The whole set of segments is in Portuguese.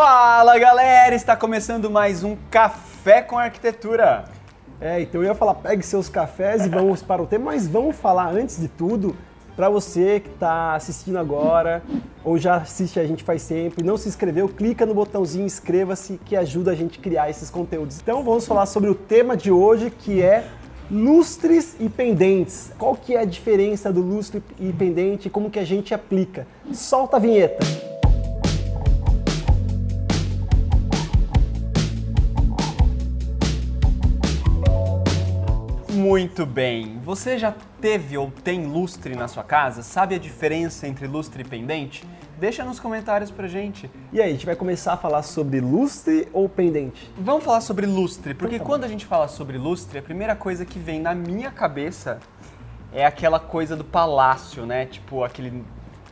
Fala galera, está começando mais um Café com Arquitetura. É, então eu ia falar, pegue seus cafés e vamos para o tema, mas vamos falar antes de tudo, para você que está assistindo agora ou já assiste a gente faz sempre, não se inscreveu, clica no botãozinho inscreva-se que ajuda a gente a criar esses conteúdos. Então vamos falar sobre o tema de hoje que é lustres e pendentes. Qual que é a diferença do lustre e pendente e como que a gente aplica? Solta a vinheta. Muito bem. Você já teve ou tem lustre na sua casa? Sabe a diferença entre lustre e pendente? Deixa nos comentários pra gente. E aí, a gente vai começar a falar sobre lustre ou pendente? Vamos falar sobre lustre, porque Então tá quando a gente fala sobre lustre, a primeira coisa que vem na minha cabeça é aquela coisa do palácio, né? Tipo, aquele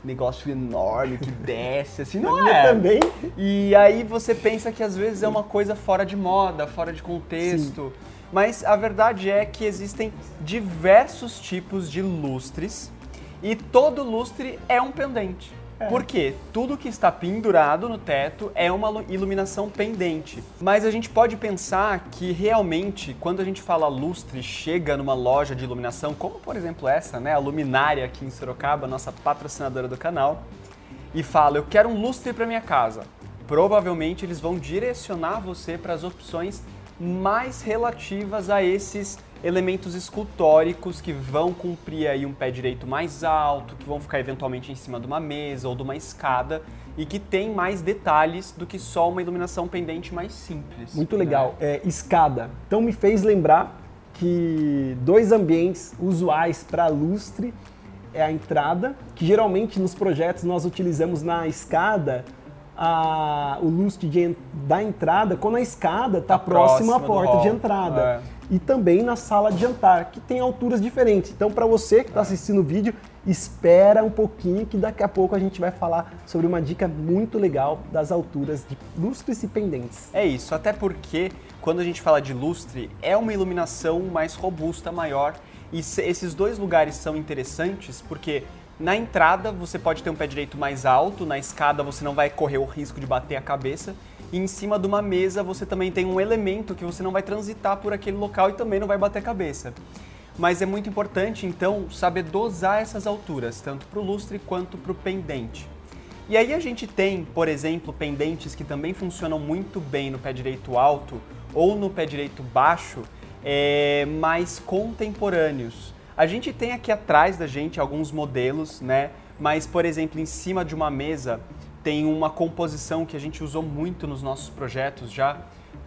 negócio enorme que desce, assim, não é? também. E aí você pensa que às vezes é uma coisa fora de moda, fora de contexto. Mas a verdade é que existem diversos tipos de lustres e todo lustre é um pendente. Por quê? Tudo que está pendurado no teto é uma lu- iluminação pendente. Mas a gente pode pensar que realmente, quando a gente fala lustre, chega numa loja de iluminação, como por exemplo essa, né, a Luminária aqui em Sorocaba, nossa patrocinadora do canal, e fala: Eu quero um lustre para minha casa. Provavelmente eles vão direcionar você para as opções mais relativas a esses elementos escultóricos que vão cumprir aí um pé direito mais alto, que vão ficar eventualmente em cima de uma mesa ou de uma escada e que tem mais detalhes do que só uma iluminação pendente mais simples. Muito né? legal. É, escada. Então me fez lembrar que dois ambientes usuais para lustre é a entrada, que geralmente nos projetos nós utilizamos na escada a- o lustre de da entrada quando a escada está Tá à próxima do porta de entrada. É. E também na sala de jantar, que tem alturas diferentes. Então, para você que está assistindo o vídeo, espera um pouquinho que daqui a pouco a gente vai falar sobre uma dica muito legal das alturas de lustres e pendentes. É isso, até porque quando a gente fala de lustre, é uma iluminação mais robusta, maior. E se- esses dois lugares são interessantes porque na entrada você pode ter um pé direito mais alto, na escada você não vai correr o risco de bater a cabeça. E em cima de uma mesa você também tem um elemento que você não vai transitar por aquele local e também não vai bater a cabeça. Mas é muito importante então saber dosar essas alturas, tanto para o lustre quanto para o pendente. E aí a gente tem, por exemplo, pendentes que também funcionam muito bem no pé direito alto ou no pé direito baixo, é, mais contemporâneos. A gente tem aqui atrás da gente alguns modelos, né? Mas, por exemplo, em cima de uma mesa tem uma composição que a gente usou muito nos nossos projetos já,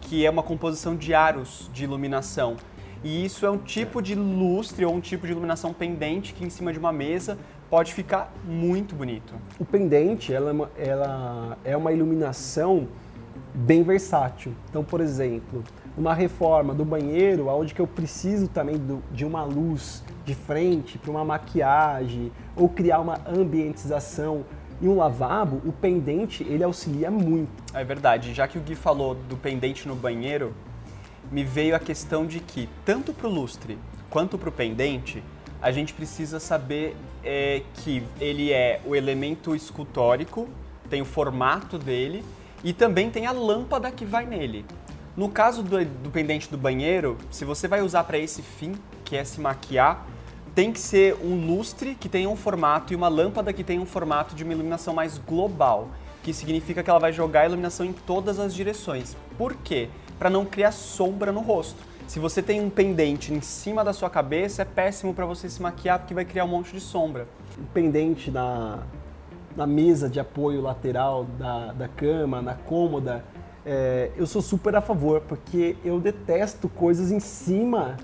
que é uma composição de aros de iluminação. E isso é um tipo de lustre ou um tipo de iluminação pendente que em cima de uma mesa pode ficar muito bonito. O pendente, ela é uma, ela é uma iluminação bem versátil. Então, por exemplo, uma reforma do banheiro, onde que eu preciso também do- de uma luz de frente para uma maquiagem ou criar uma ambientização e um lavabo, o pendente ele auxilia muito. É verdade, já que o Gui falou do pendente no banheiro, me veio a questão de que, tanto para o lustre quanto para o pendente, a gente precisa saber é, que ele é o elemento escultórico, tem o formato dele e também tem a lâmpada que vai nele. No caso do, do pendente do banheiro, se você vai usar para esse fim, que é se maquiar, tem que ser um lustre que tenha um formato e uma lâmpada que tenha um formato de uma iluminação mais global, que significa que ela vai jogar a iluminação em todas as direções. Por quê? Para não criar sombra no rosto. Se você tem um pendente em cima da sua cabeça, é péssimo para você se maquiar porque vai criar um monte de sombra. O pendente na, na mesa de apoio lateral da, da cama, na cômoda, é, eu sou super a favor, porque eu detesto coisas em cima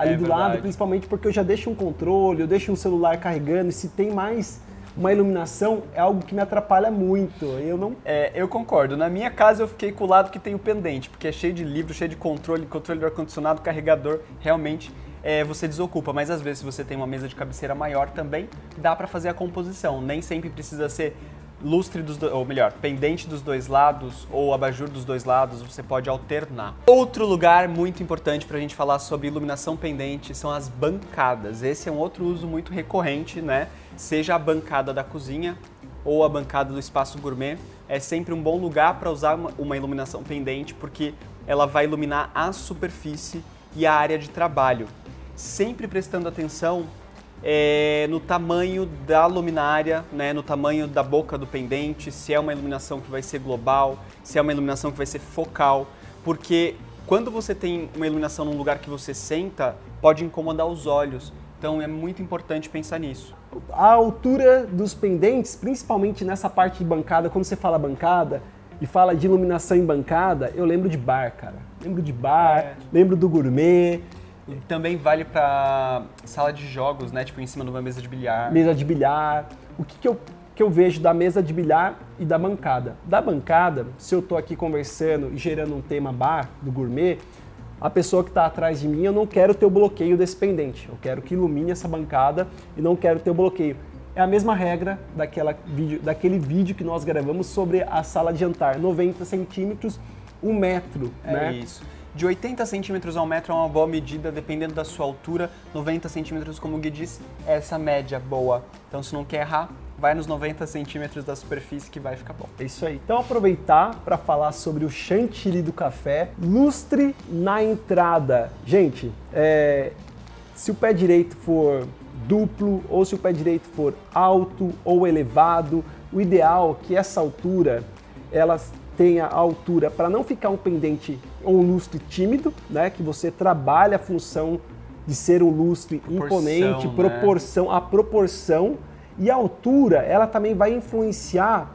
ali É do verdade. lado, principalmente porque eu já deixo um controle, eu deixo um celular carregando, e se tem mais uma iluminação, é algo que me atrapalha muito. Eu não É, eu concordo. Na minha casa eu fiquei com o lado que tem o pendente, porque é cheio de livro, cheio de controle, controle do ar-condicionado, carregador, realmente é, você desocupa. Mas às vezes, se você tem uma mesa de cabeceira maior também, dá para fazer a composição. Nem sempre precisa ser lustre dos dois, ou melhor, pendente dos dois lados ou abajur dos dois lados, você pode alternar. Outro lugar muito importante para a gente falar sobre iluminação pendente são as bancadas. Esse é um outro uso muito recorrente, né? Seja a bancada da cozinha ou a bancada do espaço gourmet. é sempre um bom lugar para usar uma, iluminação pendente, porque ela vai iluminar a superfície e a área de trabalho. Sempre prestando atenção é, no tamanho da luminária, né, no tamanho da boca do pendente, se é uma iluminação que vai ser global, se é uma iluminação que vai ser focal, porque quando você tem uma iluminação num lugar que você senta, pode incomodar os olhos. Então é muito importante pensar nisso. A altura dos pendentes, principalmente nessa parte de bancada, quando você fala bancada e fala de iluminação em bancada, eu lembro de bar, cara. Lembro de bar, é. lembro do gourmet, também vale para sala de jogos, né? Tipo, em cima de uma mesa de bilhar. Mesa de bilhar. O que, que, eu, que eu vejo da mesa de bilhar e da bancada? Da bancada, se eu tô aqui conversando e gerando um tema bar do gourmet, a pessoa que está atrás de mim, eu não quero ter o bloqueio desse pendente. Eu quero que ilumine essa bancada e não quero ter o bloqueio. É a mesma regra daquela vídeo, daquele vídeo que nós gravamos sobre a sala de jantar, 90 centímetros, um metro. É né? isso. De 80 centímetros ao metro é uma boa medida, dependendo da sua altura. 90 centímetros, como o Gui disse, é essa média boa. Então, se não quer errar, vai nos 90 centímetros da superfície que vai ficar bom. É isso aí. Então, aproveitar para falar sobre o chantilly do café, lustre na entrada. Gente, é, se o pé direito for duplo ou se o pé direito for alto ou elevado, o ideal é que essa altura ela tenha a altura para não ficar um pendente ou um lustre tímido, né? Que você trabalha a função de ser um lustre proporção, imponente, né? proporção, a proporção e a altura, ela também vai influenciar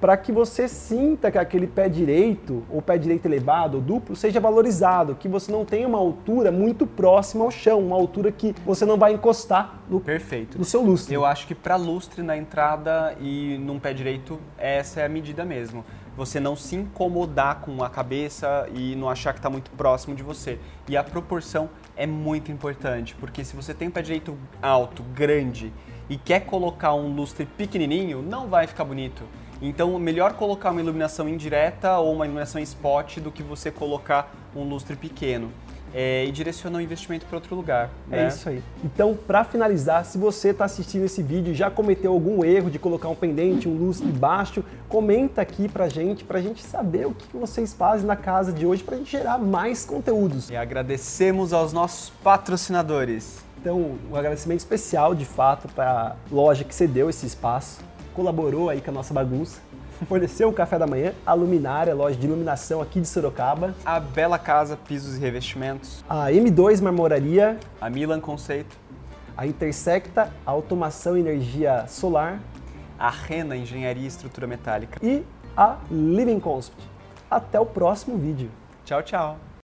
para que você sinta que aquele pé direito, ou pé direito elevado, ou duplo, seja valorizado, que você não tenha uma altura muito próxima ao chão, uma altura que você não vai encostar no, Perfeito. no seu lustre. Eu acho que para lustre na entrada e num pé direito, essa é a medida mesmo você não se incomodar com a cabeça e não achar que está muito próximo de você. E a proporção é muito importante, porque se você tem um pé direito alto, grande e quer colocar um lustre pequenininho, não vai ficar bonito. Então, melhor colocar uma iluminação indireta ou uma iluminação spot do que você colocar um lustre pequeno é, e direciona o investimento para outro lugar. É né? isso aí. Então, para finalizar, se você está assistindo esse vídeo e já cometeu algum erro de colocar um pendente, um lustre baixo, comenta aqui para gente, para a gente saber o que vocês fazem na casa de hoje para gente gerar mais conteúdos. E agradecemos aos nossos patrocinadores. Então, um agradecimento especial, de fato, para a loja que cedeu esse espaço, colaborou aí com a nossa bagunça forneceu o café da manhã, a Luminária, loja de iluminação aqui de Sorocaba. A Bela Casa Pisos e Revestimentos. A M2 Marmoraria. A Milan Conceito. A Intersecta Automação e Energia Solar. A Rena Engenharia e Estrutura Metálica. E a Living Concept. Até o próximo vídeo. Tchau, tchau.